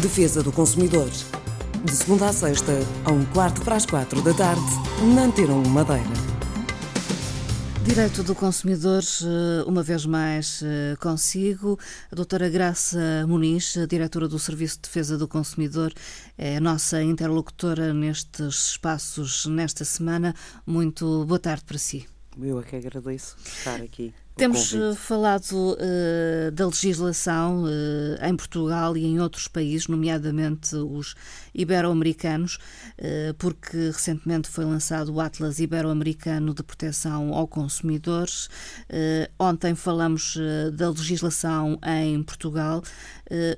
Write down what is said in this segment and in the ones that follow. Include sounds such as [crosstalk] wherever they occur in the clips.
Defesa do Consumidor. De segunda a sexta, a um quarto para as quatro da tarde, na Antena 1 Madeira. Direito do Consumidor, eh, uma vez mais eh, consigo. A doutora Graça Muniz, diretora do Serviço de Defesa do Consumidor, é a nossa interlocutora nestes espaços nesta semana. Muito boa tarde para si. Eu é que agradeço estar aqui. Temos eh, falado uh, da legislação uh, em Portugal e em outros países, nomeadamente os ibero-americanos, uh, porque recentemente foi lançado o Atlas Ibero-Americano de Proteção ao Consumidores. ontem falamos da legislação em Portugal.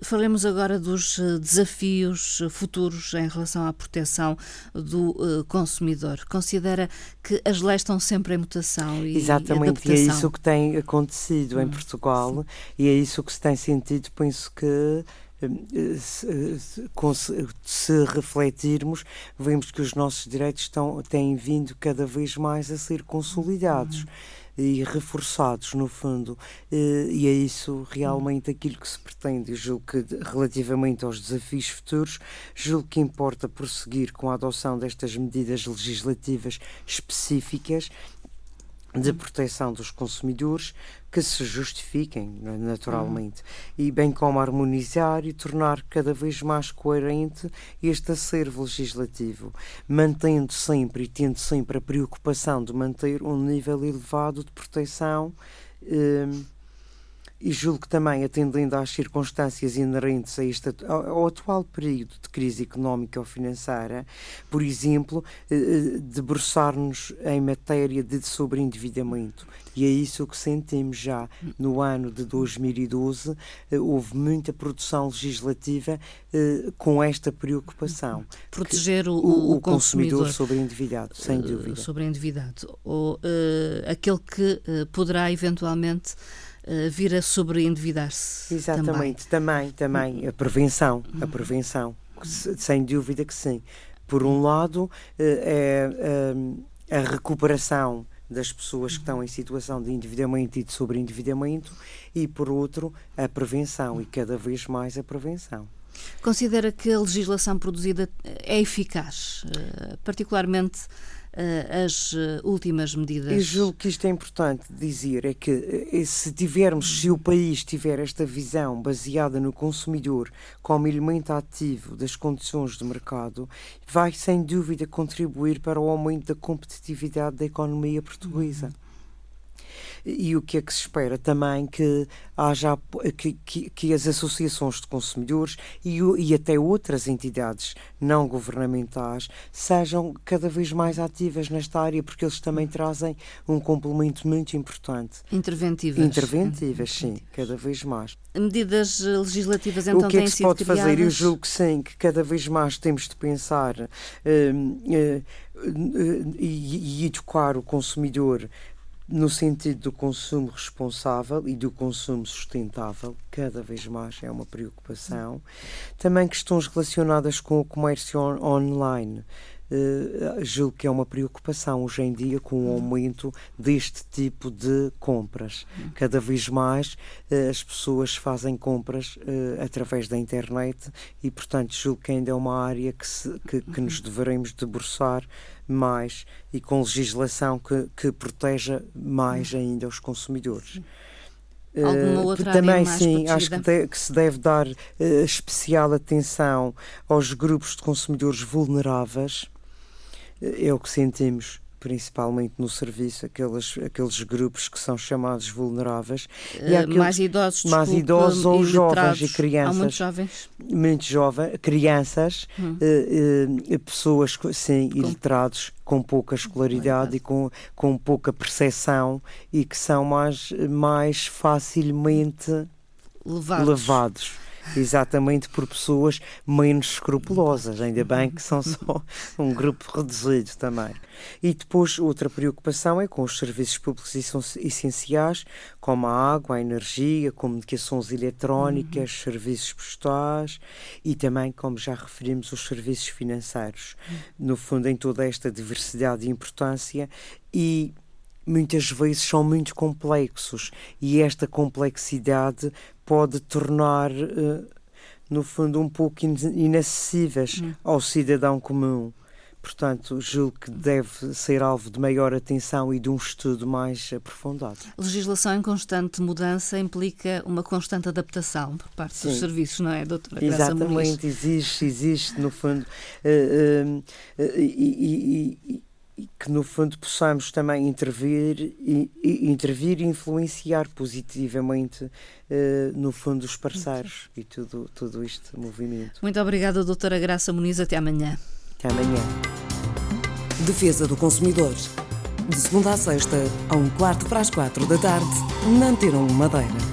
falemos agora dos desafios futuros em relação à proteção do consumidor. Considera que as leis estão sempre em mutação e Exatamente, e é isso que tem acontecido hum, em Portugal sim. e é isso que se tem sentido. Penso que eh, se, se, se, refletirmos, vemos que os nossos direitos estão, têm vindo cada vez mais a ser consolidados. Uhum. E reforçados, no fundo, e é isso realmente aquilo que se pretende. Julgo que, relativamente aos desafios futuros, julgo que importa prosseguir com a adoção destas medidas legislativas específicas de proteção dos consumidores que se justifiquem naturalmente uhum. e bem como harmonizar e tornar cada vez mais coerente este acervo legislativo, mantendo sempre e tendo sempre a preocupação de manter um nível elevado de proteção eh, e julgo que também, atendendo às circunstâncias inerentes a este, ao, atual período de crise económica ou financeira, por exemplo, eh, eh, debruçar-nos em matéria de sobreendividamento. E é isso que sentimos já no ano de 2012. Eh, houve muita produção legislativa com esta preocupação. Proteger o, o, o consumidor, sobre endividado, sem dúvida. Sobre endividado. Ou uh, aquele que poderá eventualmente vir a sobreendividar-se. Exatamente, também. também, também. A prevenção, a prevenção, sem dúvida que sim. Por um lado, é, é a recuperação das pessoas que estão em situação de endividamento e de sobreendividamento e, por outro, a prevenção e cada vez mais a prevenção. Considera que a legislação produzida é eficaz, particularmente as uh, últimas medidas. Eu julgo que isto é importante dizer, é que eh, se tivermos, se o país tiver esta visão baseada no consumidor como elemento ativo das condições de mercado, vai sem dúvida contribuir para o aumento da competitividade da economia portuguesa. Uhum. E o que é que se espera também que haja que, que, que as associações de consumidores e, e até outras entidades não governamentais sejam cada vez mais ativas nesta área, porque eles também trazem um complemento muito importante. Interventivas. Interventivas, sim, cada vez mais. Medidas legislativas então O que é que se pode criadas? fazer? Eu julgo que sim, que cada vez mais temos de pensar uh, uh, e, e educar o consumidor no sentido do consumo responsável e do consumo sustentável, cada vez mais é uma preocupação. Também questões relacionadas com o comércio on online. Uh, julgo que é uma preocupação hoje em dia com o aumento deste tipo de compras. Cada vez mais uh, as pessoas fazem compras uh, através da internet e, portanto, julgo que ainda é uma área que, se, que, que nos devemos debruçar mais e com legislação que, que proteja mais ainda os consumidores. Alguma outra também sim, acho que, de, que, se deve dar uh, especial atenção aos grupos de consumidores vulneráveis. É o que sentimos principalmente no serviço, aqueles, aqueles grupos que são chamados vulneráveis. e aqueles, mais idosos, mais desculpe, idosos ou jovens e crianças. Há muito jovens. Muito jovens, crianças, hum. uh, uh, pessoas sim, com... iletrados com pouca escolaridade e com, com pouca percepção e que são mais, mais facilmente levados. levados exatamente por pessoas menos escrupulosas. Ainda bem que são só [laughs] um grupo reduzido também. E depois, outra preocupação é com os serviços públicos essenciais, como a água, a energia, comunicações eletrónicas, uhum. serviços postais e também, como já referimos, os serviços financeiros. Uhum. No fundo, em toda esta diversidade e importância e muitas vezes são muito complexos e esta complexidade pode tornar uh, no fundo, um pouco inacessíveis hum. ao cidadão comum. Portanto, julgo que deve ser alvo de maior atenção e de um estudo mais aprofundado. Legislação em constante mudança implica uma constante adaptação por parte Sim. dos serviços, não é, doutora Exatamente, existe, existe, no fundo. Uh, uh, uh, e, e, e, que no fundo possamos também intervir e, e intervir e influenciar positivamente no fundo os parceiros e tudo, todo este movimento. Muito obrigada, doutora Graça Muniz, até amanhã. Até amanhã. Defesa do Consumidor. De segunda a sexta, a um quarto para as quatro da tarde, na Antena Madeira.